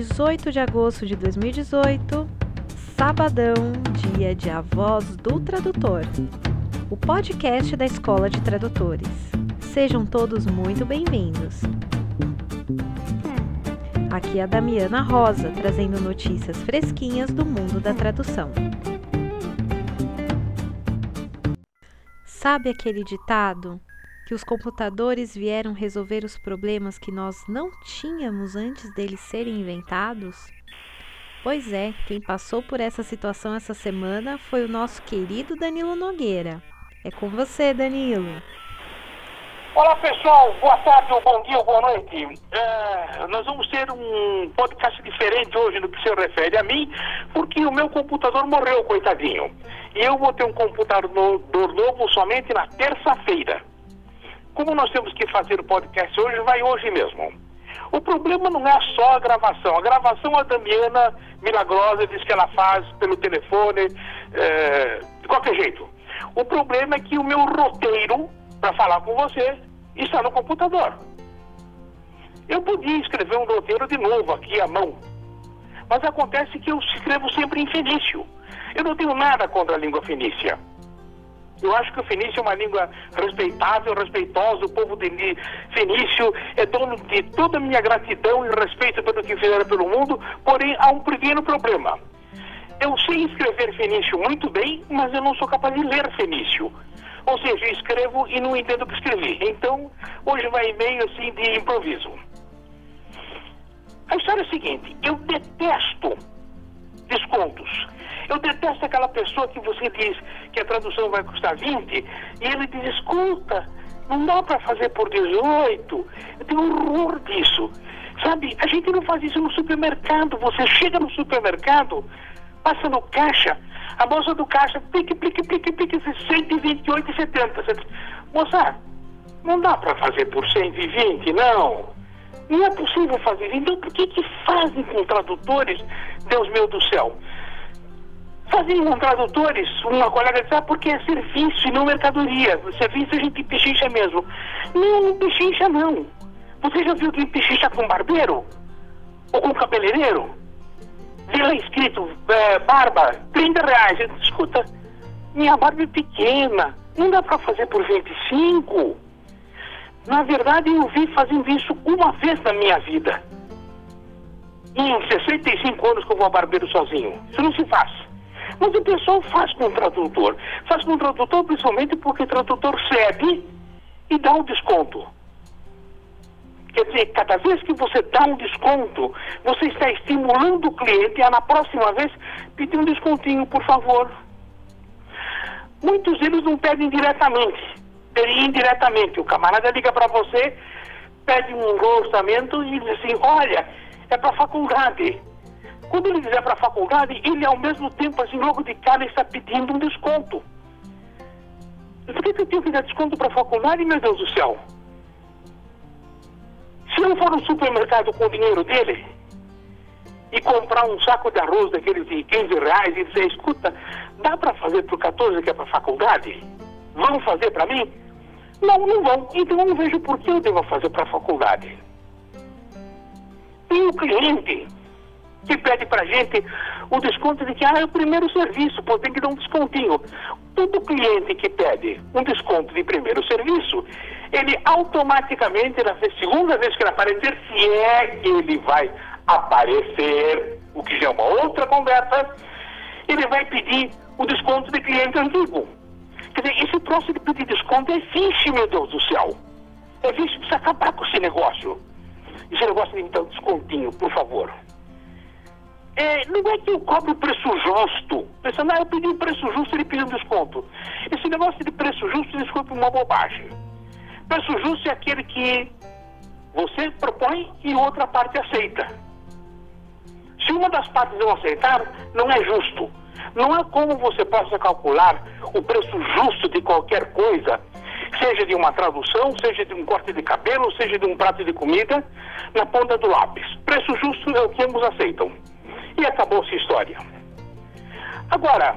18 de agosto de 2018, sabadão, dia de Avós do Tradutor, o podcast da Escola de Tradutores. Sejam todos muito bem-vindos. Aqui é a Damiana Rosa, trazendo notícias fresquinhas do mundo da tradução. Sabe aquele ditado? Que os computadores vieram resolver os problemas que nós não tínhamos antes deles serem inventados? Pois é, quem passou por essa situação essa semana foi o nosso querido Danilo Nogueira. É com você, Danilo. Olá pessoal, boa tarde, bom dia, ou boa noite. É, nós vamos ter um podcast diferente hoje no que se refere a mim, porque o meu computador morreu, coitadinho. E eu vou ter um computador novo somente na terça-feira. Como nós temos que fazer o podcast hoje, vai hoje mesmo. O problema não é só a gravação. A gravação a Damiana Milagrosa diz que ela faz pelo telefone, é, de qualquer jeito. O problema é que o meu roteiro para falar com você está no computador. Eu podia escrever um roteiro de novo aqui à mão, mas acontece que eu escrevo sempre em fenício. Eu não tenho nada contra a língua fenícia. Eu acho que o fenício é uma língua respeitável, respeitosa. O povo de fenício é dono de toda a minha gratidão e respeito pelo que fizeram pelo mundo, porém há um pequeno problema. Eu sei escrever fenício muito bem, mas eu não sou capaz de ler fenício. Ou seja, eu escrevo e não entendo o que escrevi. Então, hoje vai meio assim de improviso. A história é a seguinte: eu detesto descontos. Eu detesto aquela pessoa que você diz que a tradução vai custar 20 e ele diz: escuta, não dá para fazer por 18. Eu tenho horror disso. Sabe, a gente não faz isso no supermercado. Você chega no supermercado, passa no caixa, a moça do caixa, pique, pique, pique, pique, 128,70. Moça, não dá para fazer por 120, não. Não é possível fazer. Então, por que, que fazem com tradutores, Deus meu do céu? Fazem com tradutores, uma colega disse, ah, porque é serviço e não mercadoria. Serviço a gente pechincha mesmo. Não, pechincha não. Você já viu que pechincha com barbeiro? Ou com cabeleireiro? vi lá escrito, é, barba, 30 reais. Eu escuta, minha barba é pequena, não dá para fazer por 25. Na verdade, eu vi fazendo isso uma vez na minha vida. Em 65 anos que eu vou a barbeiro sozinho. Isso não se faz. Mas o pessoal faz com o tradutor. Faz com o tradutor principalmente porque o tradutor cede e dá um desconto. Quer dizer, cada vez que você dá um desconto, você está estimulando o cliente a, na próxima vez, pedir um descontinho, por favor. Muitos deles não pedem diretamente, pedem indiretamente. O camarada liga para você, pede um orçamento e diz assim: olha, é para a faculdade. Quando ele dizer para a faculdade, ele ao mesmo tempo, assim, logo de cara, está pedindo um desconto. Por que, que eu tenho que dar desconto para a faculdade, meu Deus do céu? Se eu for no supermercado com o dinheiro dele e comprar um saco de arroz daqueles de 15 reais e dizer, escuta, dá para fazer por 14 que é para faculdade? Vão fazer para mim? Não, não vão. Então eu não vejo por que eu devo fazer para a faculdade. E o cliente que pede para gente o desconto de que ah, é o primeiro serviço, pô, tem que dar um descontinho. Todo cliente que pede um desconto de primeiro serviço, ele automaticamente, na segunda vez que ele aparecer, se é que ele vai aparecer, o que já é uma outra conversa, ele vai pedir o desconto de cliente antigo. Quer dizer, esse troço de pedir desconto é fixe, meu Deus do céu. É fixe, precisa acabar com esse negócio. Esse negócio de então descontinho, por favor. É, não é que eu cobro preço justo. Pensando, ah, eu pedi um preço justo, ele pediu um desconto. Esse negócio de preço justo, desculpe, uma bobagem. Preço justo é aquele que você propõe e outra parte aceita. Se uma das partes não aceitar, não é justo. Não há como você possa calcular o preço justo de qualquer coisa, seja de uma tradução, seja de um corte de cabelo, seja de um prato de comida, na ponta do lápis. Preço justo é o que ambos aceitam e acabou-se a história. Agora,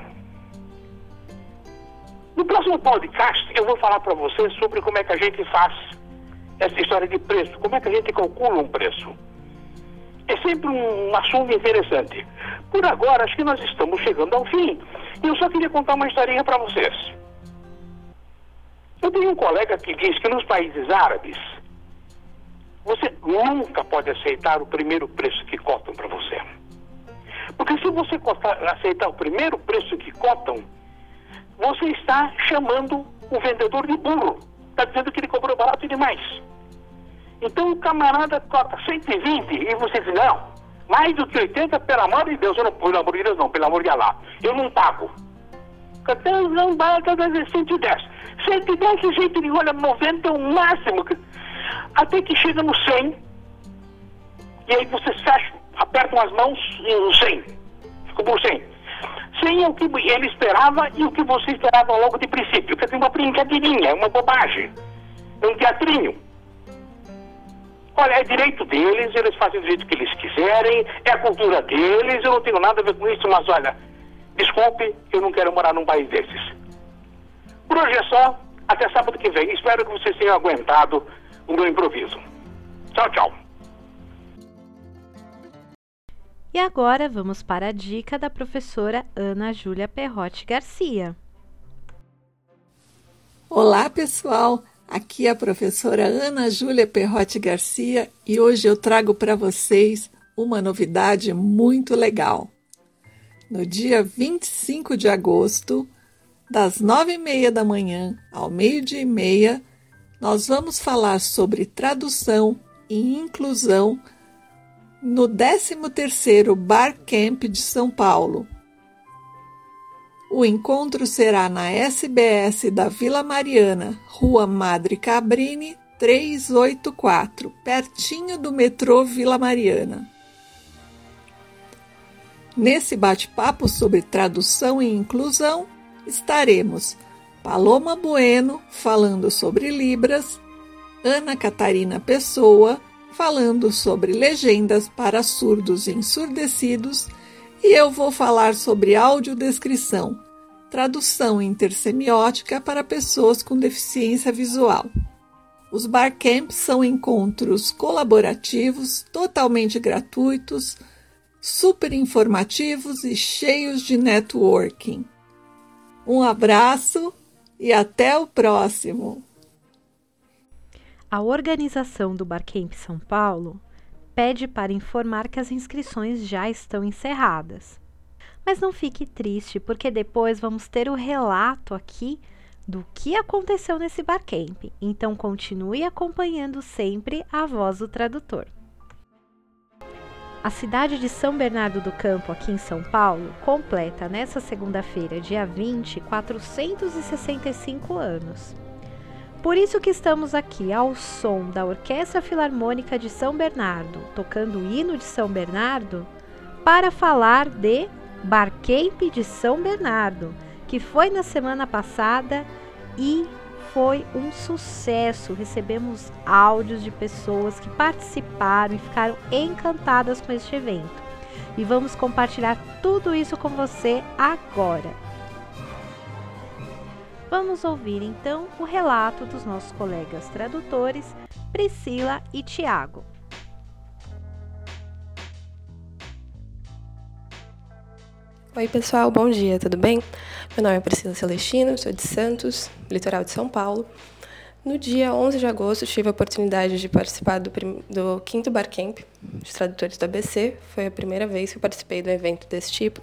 no próximo podcast eu vou falar para você sobre como é que a gente faz essa história de preço, como é que a gente calcula um preço. é sempre um assunto interessante. Por agora, acho que nós estamos chegando ao fim. E eu só queria contar uma historinha para vocês. Eu tenho um colega que diz que nos países árabes, você nunca pode aceitar o primeiro preço que cotam para você. Porque se você aceitar o primeiro preço que cotam, você está chamando o vendedor de burro. Está dizendo que ele cobrou barato demais. Então o camarada cota 120 e você diz, não, mais do que 80, pelo amor de Deus, eu não, pelo amor de Deus não, pelo amor de Allah, eu não pago. Até não basta 110. 110 o jeito de olha, 90 é o máximo. Até que chega no 100, e aí você fecha, apertam as mãos e no 100. Ficou por 100. 100 é o que ele esperava e o que você esperava logo de princípio. Quer dizer, uma brincadeirinha, uma bobagem. Um teatrinho. Olha, é direito deles, eles fazem do jeito que eles quiserem, é a cultura deles, eu não tenho nada a ver com isso, mas olha, desculpe, eu não quero morar num país desses. Por hoje é só, até sábado que vem. Espero que vocês tenham aguentado o meu improviso. Tchau, tchau. E agora vamos para a dica da professora Ana Júlia Perrotti Garcia. Olá, pessoal! Aqui é a professora Ana Júlia Perrotti Garcia e hoje eu trago para vocês uma novidade muito legal. No dia 25 de agosto, das nove e meia da manhã ao meio-dia e meia, nós vamos falar sobre tradução e inclusão no 13º Bar Camp de São Paulo. O encontro será na SBS da Vila Mariana, Rua Madre Cabrini, 384, pertinho do metrô Vila Mariana. Nesse bate-papo sobre tradução e inclusão, estaremos Paloma Bueno falando sobre Libras, Ana Catarina Pessoa falando sobre legendas para surdos e ensurdecidos, e eu vou falar sobre audiodescrição, tradução intersemiótica para pessoas com deficiência visual. Os barcamps são encontros colaborativos, totalmente gratuitos, super informativos e cheios de networking. Um abraço e até o próximo! A organização do Barcamp São Paulo pede para informar que as inscrições já estão encerradas. Mas não fique triste, porque depois vamos ter o relato aqui do que aconteceu nesse Barcamp. Então continue acompanhando sempre a voz do tradutor. A cidade de São Bernardo do Campo, aqui em São Paulo, completa nesta segunda-feira, dia 20, 465 anos. Por isso que estamos aqui ao som da Orquestra Filarmônica de São Bernardo, tocando o hino de São Bernardo, para falar de Barcamp de São Bernardo, que foi na semana passada e foi um sucesso. Recebemos áudios de pessoas que participaram e ficaram encantadas com este evento. E vamos compartilhar tudo isso com você agora. Vamos ouvir então o relato dos nossos colegas tradutores Priscila e Tiago. Oi, pessoal, bom dia, tudo bem? Meu nome é Priscila Celestino, sou de Santos, litoral de São Paulo. No dia 11 de agosto, tive a oportunidade de participar do, do 5 Barcamp de tradutores do ABC. Foi a primeira vez que participei do evento desse tipo.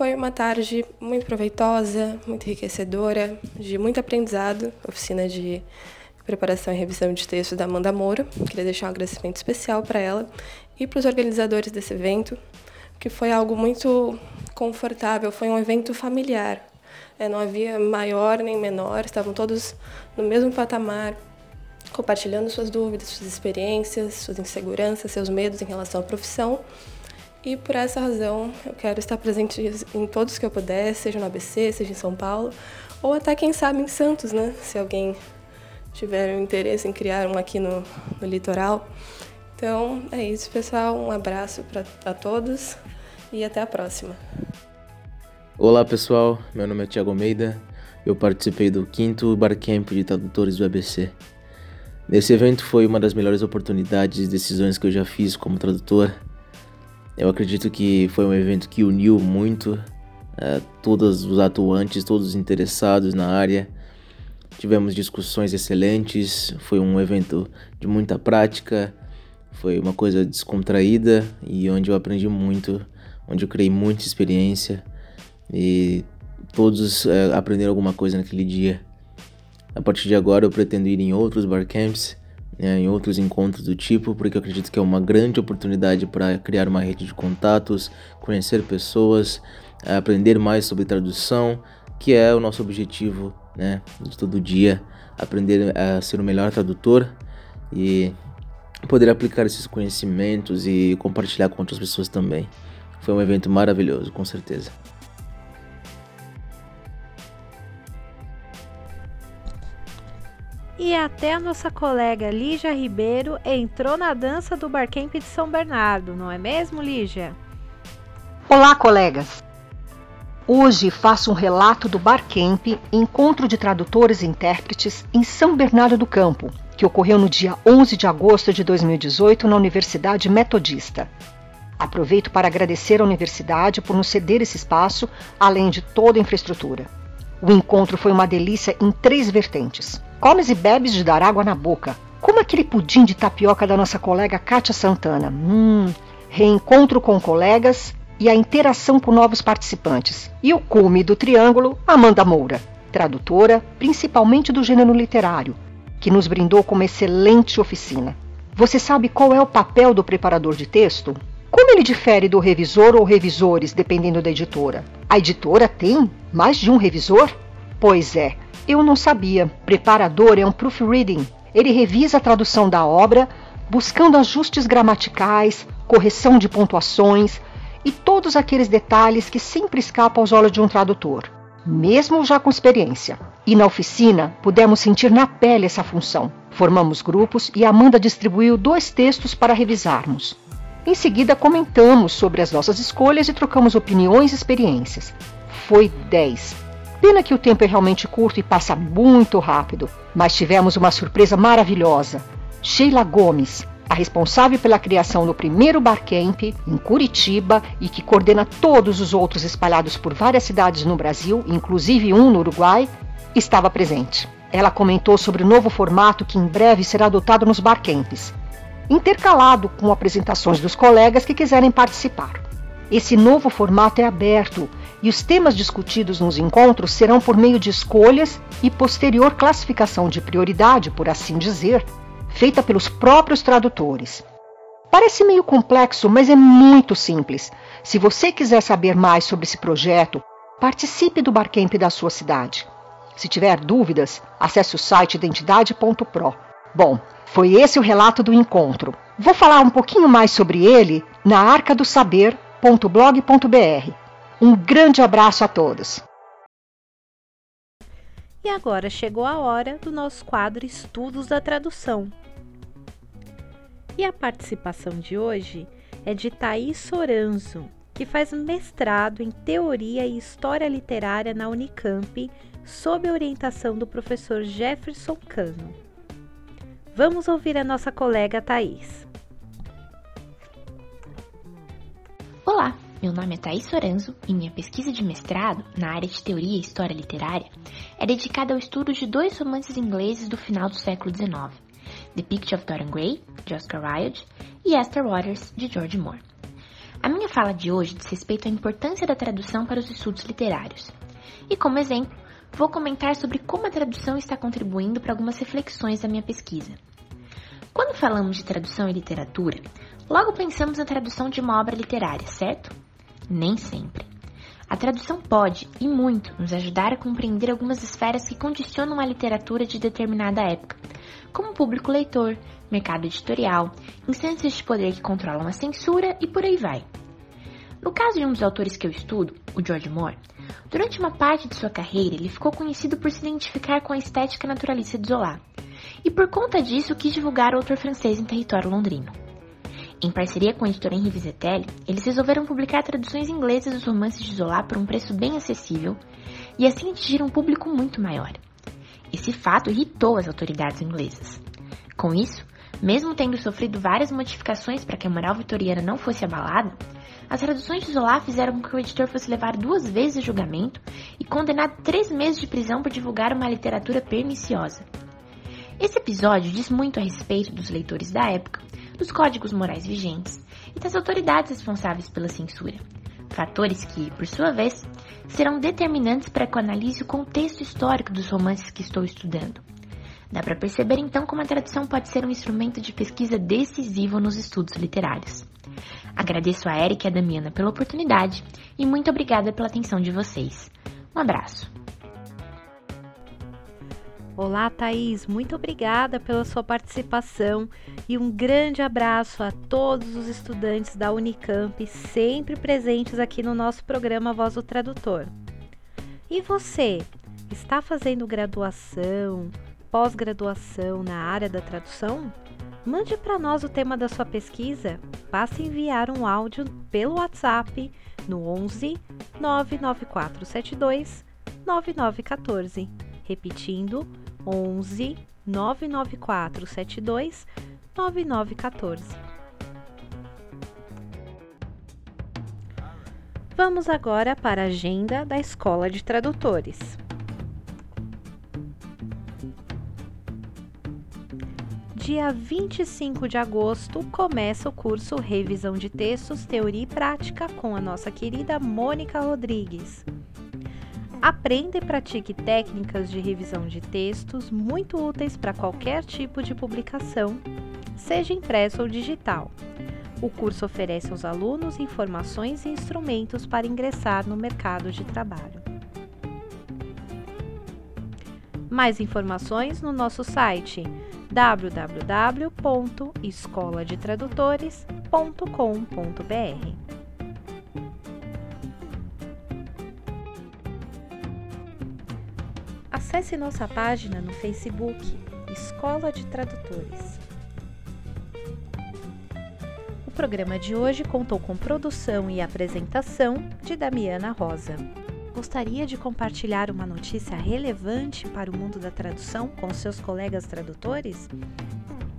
Foi uma tarde muito proveitosa, muito enriquecedora, de muito aprendizado, oficina de preparação e revisão de texto da Amanda Moura. Queria deixar um agradecimento especial para ela e para os organizadores desse evento, que foi algo muito confortável, foi um evento familiar. É, não havia maior nem menor, estavam todos no mesmo patamar, compartilhando suas dúvidas, suas experiências, suas inseguranças, seus medos em relação à profissão e por essa razão eu quero estar presente em todos que eu puder, seja no ABC, seja em São Paulo, ou até quem sabe em Santos, né? Se alguém tiver um interesse em criar um aqui no, no litoral. Então é isso, pessoal. Um abraço para todos e até a próxima. Olá, pessoal. Meu nome é Tiago Almeida. Eu participei do quinto Barcamp de tradutores do ABC. Esse evento foi uma das melhores oportunidades e decisões que eu já fiz como tradutor. Eu acredito que foi um evento que uniu muito uh, todos os atuantes, todos os interessados na área. Tivemos discussões excelentes, foi um evento de muita prática, foi uma coisa descontraída e onde eu aprendi muito, onde eu criei muita experiência e todos uh, aprenderam alguma coisa naquele dia. A partir de agora eu pretendo ir em outros barcamps, né, em outros encontros do tipo, porque eu acredito que é uma grande oportunidade para criar uma rede de contatos, conhecer pessoas, aprender mais sobre tradução, que é o nosso objetivo né, de todo dia, aprender a ser o melhor tradutor e poder aplicar esses conhecimentos e compartilhar com outras pessoas também. Foi um evento maravilhoso, com certeza. E até a nossa colega Lígia Ribeiro entrou na dança do Barcamp de São Bernardo, não é mesmo, Lígia? Olá, colegas! Hoje faço um relato do Barcamp Encontro de Tradutores e Intérpretes em São Bernardo do Campo, que ocorreu no dia 11 de agosto de 2018 na Universidade Metodista. Aproveito para agradecer à universidade por nos ceder esse espaço, além de toda a infraestrutura. O encontro foi uma delícia em três vertentes Comes e bebes de dar água na boca, como aquele pudim de tapioca da nossa colega Kátia Santana. Hum, reencontro com colegas e a interação com novos participantes. E o cume do triângulo, Amanda Moura, tradutora, principalmente do gênero literário, que nos brindou com uma excelente oficina. Você sabe qual é o papel do preparador de texto? Como ele difere do revisor ou revisores, dependendo da editora? A editora tem mais de um revisor? Pois é, eu não sabia. Preparador é um proofreading. Ele revisa a tradução da obra, buscando ajustes gramaticais, correção de pontuações e todos aqueles detalhes que sempre escapam aos olhos de um tradutor, mesmo já com experiência. E na oficina pudemos sentir na pele essa função. Formamos grupos e Amanda distribuiu dois textos para revisarmos. Em seguida, comentamos sobre as nossas escolhas e trocamos opiniões e experiências. Foi 10. Pena que o tempo é realmente curto e passa muito rápido, mas tivemos uma surpresa maravilhosa. Sheila Gomes, a responsável pela criação do primeiro barcamp em Curitiba e que coordena todos os outros espalhados por várias cidades no Brasil, inclusive um no Uruguai, estava presente. Ela comentou sobre o novo formato que em breve será adotado nos barcamps, intercalado com apresentações dos colegas que quiserem participar. Esse novo formato é aberto e os temas discutidos nos encontros serão por meio de escolhas e posterior classificação de prioridade, por assim dizer, feita pelos próprios tradutores. Parece meio complexo, mas é muito simples. Se você quiser saber mais sobre esse projeto, participe do Barcamp da sua cidade. Se tiver dúvidas, acesse o site identidade.pro. Bom, foi esse o relato do encontro. Vou falar um pouquinho mais sobre ele na arcadosaber.blog.br. Um grande abraço a todos. E agora chegou a hora do nosso quadro Estudos da Tradução. E a participação de hoje é de Thaís Soranzo, que faz mestrado em Teoria e História Literária na Unicamp, sob a orientação do professor Jefferson Cano. Vamos ouvir a nossa colega Thaís. Olá, meu nome é Thaís Soranzo e minha pesquisa de mestrado, na área de teoria e história literária, é dedicada ao estudo de dois romances ingleses do final do século XIX, The Picture of Dorian Gray, de Oscar Wilde, e Esther Waters, de George Moore. A minha fala de hoje diz respeito à importância da tradução para os estudos literários. E como exemplo, vou comentar sobre como a tradução está contribuindo para algumas reflexões da minha pesquisa. Quando falamos de tradução e literatura, logo pensamos na tradução de uma obra literária, certo? Nem sempre. A tradução pode, e muito, nos ajudar a compreender algumas esferas que condicionam a literatura de determinada época, como público leitor, mercado editorial, instâncias de poder que controlam a censura e por aí vai. No caso de um dos autores que eu estudo, o George Moore, durante uma parte de sua carreira ele ficou conhecido por se identificar com a estética naturalista de Zola, e por conta disso quis divulgar o autor francês em território londrino. Em parceria com a editora Henri Vizetelli, eles resolveram publicar traduções inglesas dos romances de Zola por um preço bem acessível e assim atingir um público muito maior. Esse fato irritou as autoridades inglesas. Com isso, mesmo tendo sofrido várias modificações para que a moral vitoriana não fosse abalada, as traduções de Zola fizeram com que o editor fosse levar duas vezes a julgamento e condenado a três meses de prisão por divulgar uma literatura perniciosa. Esse episódio diz muito a respeito dos leitores da época, dos códigos morais vigentes e das autoridades responsáveis pela censura. Fatores que, por sua vez, serão determinantes para que eu analise o contexto histórico dos romances que estou estudando. Dá para perceber então como a tradução pode ser um instrumento de pesquisa decisivo nos estudos literários. Agradeço a Erika e a Damiana pela oportunidade e muito obrigada pela atenção de vocês. Um abraço. Olá, Thaís, muito obrigada pela sua participação e um grande abraço a todos os estudantes da Unicamp, sempre presentes aqui no nosso programa Voz do Tradutor. E você, está fazendo graduação, pós-graduação na área da tradução? Mande para nós o tema da sua pesquisa. Basta enviar um áudio pelo WhatsApp no 11 99472 9914. Repetindo, 11 99472 9914. Vamos agora para a agenda da Escola de Tradutores. dia 25 de agosto começa o curso Revisão de Textos, Teoria e Prática com a nossa querida Mônica Rodrigues. Aprenda e pratique técnicas de revisão de textos muito úteis para qualquer tipo de publicação, seja impresso ou digital. O curso oferece aos alunos informações e instrumentos para ingressar no mercado de trabalho. Mais informações no nosso site www.escoladetradutores.com.br. Acesse nossa página no Facebook Escola de Tradutores. O programa de hoje contou com produção e apresentação de Damiana Rosa. Gostaria de compartilhar uma notícia relevante para o mundo da tradução com seus colegas tradutores?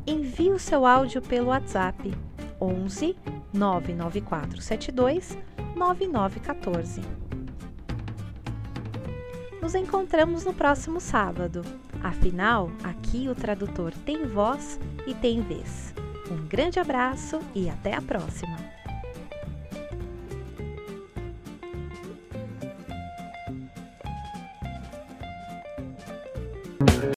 Envie o seu áudio pelo WhatsApp 11 99472 9914. Nos encontramos no próximo sábado. Afinal, aqui o tradutor tem voz e tem vez. Um grande abraço e até a próxima!